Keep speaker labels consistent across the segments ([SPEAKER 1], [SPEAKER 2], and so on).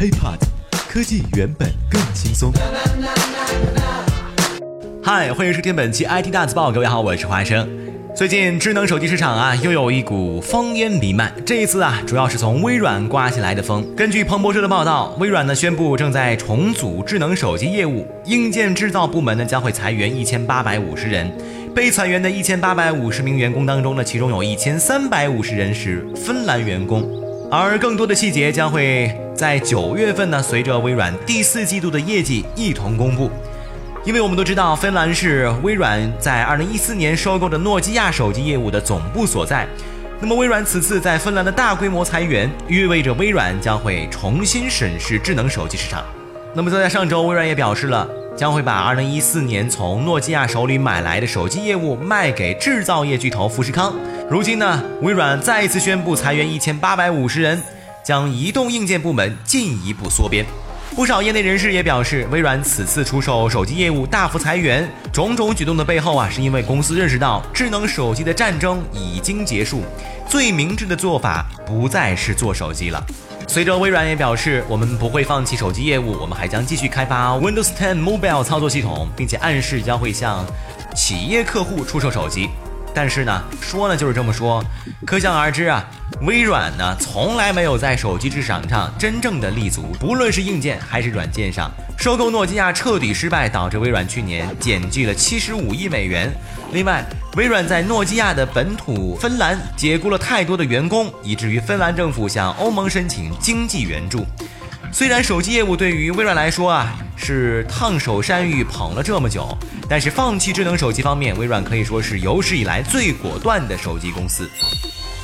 [SPEAKER 1] HiPod，科技原本更轻松。嗨，欢迎收听本期 IT 大字报，各位好，我是华生。最近智能手机市场啊，又有一股风烟弥漫。这一次啊，主要是从微软刮起来的风。根据彭博社的报道，微软呢宣布正在重组智能手机业务，硬件制造部门呢将会裁员一千八百五十人。被裁员的一千八百五十名员工当中呢，其中有一千三百五十人是芬兰员工。而更多的细节将会在九月份呢，随着微软第四季度的业绩一同公布。因为我们都知道，芬兰是微软在二零一四年收购的诺基亚手机业务的总部所在。那么，微软此次在芬兰的大规模裁员，意味着微软将会重新审视智能手机市场。那么，就在上周，微软也表示了。将会把二零一四年从诺基亚手里买来的手机业务卖给制造业巨头富士康。如今呢，微软再一次宣布裁员一千八百五十人，将移动硬件部门进一步缩编。不少业内人士也表示，微软此次出售手机业务大幅裁员，种种举动的背后啊，是因为公司认识到智能手机的战争已经结束，最明智的做法不再是做手机了。随着微软也表示，我们不会放弃手机业务，我们还将继续开发 Windows 10 Mobile 操作系统，并且暗示将会向企业客户出售手机。但是呢，说呢就是这么说，可想而知啊，微软呢从来没有在手机市场上真正的立足，不论是硬件还是软件上。收购诺基亚彻底失败，导致微软去年减记了七十五亿美元。另外，微软在诺基亚的本土芬兰解雇了太多的员工，以至于芬兰政府向欧盟申请经济援助。虽然手机业务对于微软来说啊是烫手山芋捧了这么久，但是放弃智能手机方面，微软可以说是有史以来最果断的手机公司。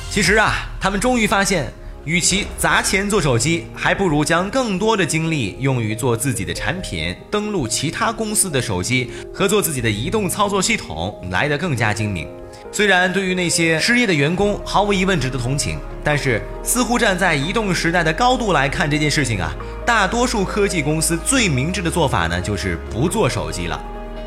[SPEAKER 1] 其实啊，他们终于发现。与其砸钱做手机，还不如将更多的精力用于做自己的产品，登录其他公司的手机，合作自己的移动操作系统，来得更加精明。虽然对于那些失业的员工，毫无疑问值得同情，但是似乎站在移动时代的高度来看这件事情啊，大多数科技公司最明智的做法呢，就是不做手机了。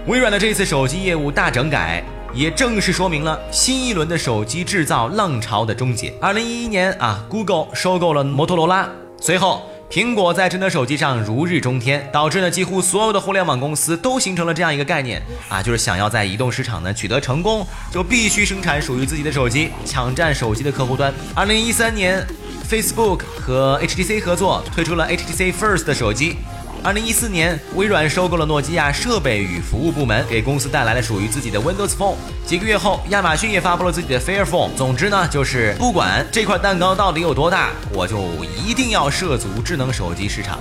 [SPEAKER 1] 微软的这次手机业务大整改。也正是说明了新一轮的手机制造浪潮的终结。二零一一年啊，Google 收购了摩托罗拉，随后苹果在智能手机上如日中天，导致呢几乎所有的互联网公司都形成了这样一个概念啊，就是想要在移动市场呢取得成功，就必须生产属于自己的手机，抢占手机的客户端。二零一三年，Facebook 和 HTC 合作推出了 HTC First 的手机。二零一四年，微软收购了诺基亚设备与服务部门，给公司带来了属于自己的 Windows Phone。几个月后，亚马逊也发布了自己的 Fire Phone。总之呢，就是不管这块蛋糕到底有多大，我就一定要涉足智能手机市场，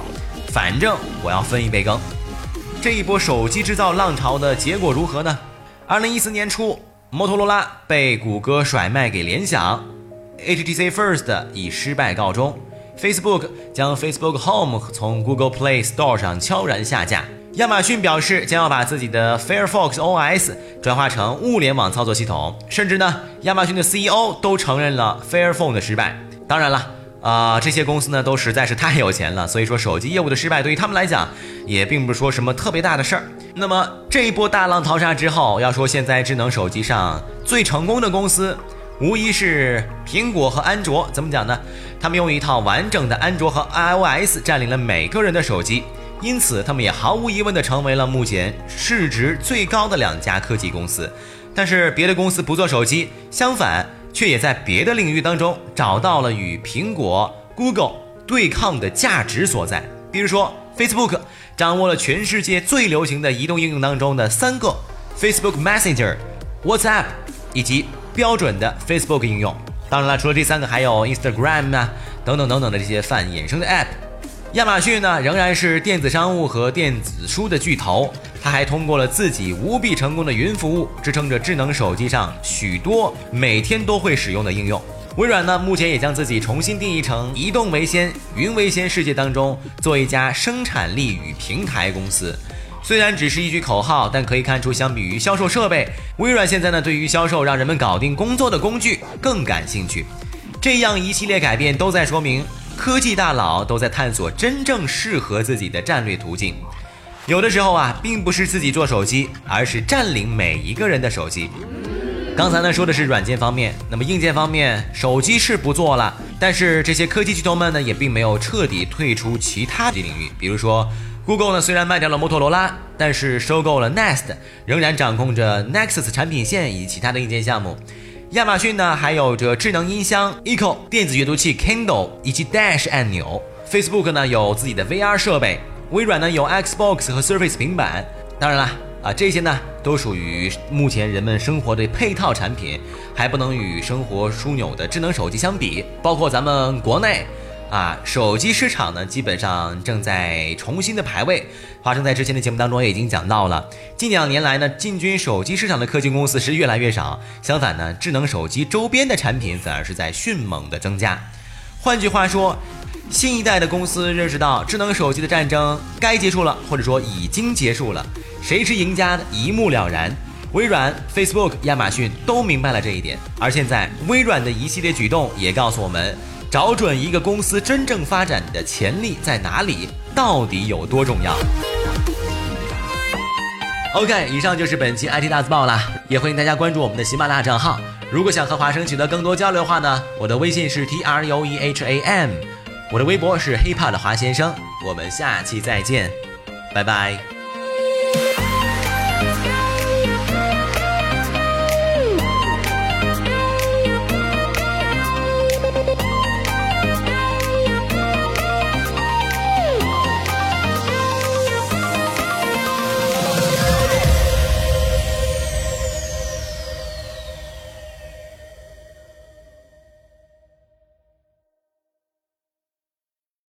[SPEAKER 1] 反正我要分一杯羹。这一波手机制造浪潮的结果如何呢？二零一四年初，摩托罗拉被谷歌甩卖给联想，HTC First 以失败告终。Facebook 将 Facebook Home 从 Google Play Store 上悄然下架。亚马逊表示将要把自己的 Firefox OS 转化成物联网操作系统。甚至呢，亚马逊的 CEO 都承认了 Fire Phone 的失败。当然了，啊，这些公司呢都实在是太有钱了，所以说手机业务的失败对于他们来讲也并不是说什么特别大的事儿。那么这一波大浪淘沙之后，要说现在智能手机上最成功的公司。无疑是苹果和安卓，怎么讲呢？他们用一套完整的安卓和 iOS 占领了每个人的手机，因此他们也毫无疑问的成为了目前市值最高的两家科技公司。但是别的公司不做手机，相反却也在别的领域当中找到了与苹果、Google 对抗的价值所在。比如说，Facebook 掌握了全世界最流行的移动应用当中的三个：Facebook Messenger、WhatsApp 以及。标准的 Facebook 应用，当然了，除了这三个，还有 Instagram 啊，等等等等的这些泛衍生的 App。亚马逊呢，仍然是电子商务和电子书的巨头，它还通过了自己无比成功的云服务，支撑着智能手机上许多每天都会使用的应用。微软呢，目前也将自己重新定义成移动为先、云为先世界当中做一家生产力与平台公司。虽然只是一句口号，但可以看出，相比于销售设备，微软现在呢对于销售让人们搞定工作的工具更感兴趣。这样一系列改变都在说明，科技大佬都在探索真正适合自己的战略途径。有的时候啊，并不是自己做手机，而是占领每一个人的手机。刚才呢说的是软件方面，那么硬件方面，手机是不做了，但是这些科技巨头们呢，也并没有彻底退出其他的领域。比如说，Google 呢虽然卖掉了摩托罗拉，但是收购了 Nest，仍然掌控着 Nexus 产品线以及其他的硬件项目。亚马逊呢还有着智能音箱 Echo、电子阅读器 Kindle 以及 Dash 按钮。Facebook 呢有自己的 VR 设备，微软呢有 Xbox 和 Surface 平板。当然了。啊，这些呢都属于目前人们生活的配套产品，还不能与生活枢纽的智能手机相比。包括咱们国内，啊，手机市场呢基本上正在重新的排位。发生在之前的节目当中也已经讲到了，近两年来呢，进军手机市场的科技公司是越来越少，相反呢，智能手机周边的产品反而是在迅猛的增加。换句话说。新一代的公司认识到，智能手机的战争该结束了，或者说已经结束了。谁是赢家的一目了然。微软、Facebook、亚马逊都明白了这一点。而现在，微软的一系列举动也告诉我们，找准一个公司真正发展的潜力在哪里，到底有多重要。OK，以上就是本期 IT 大字报了，也欢迎大家关注我们的喜马拉雅账号。如果想和华生取得更多交流的话呢，我的微信是 T R U E H A M。我的微博是 hiphop 的华先生，我们下期再见，拜拜。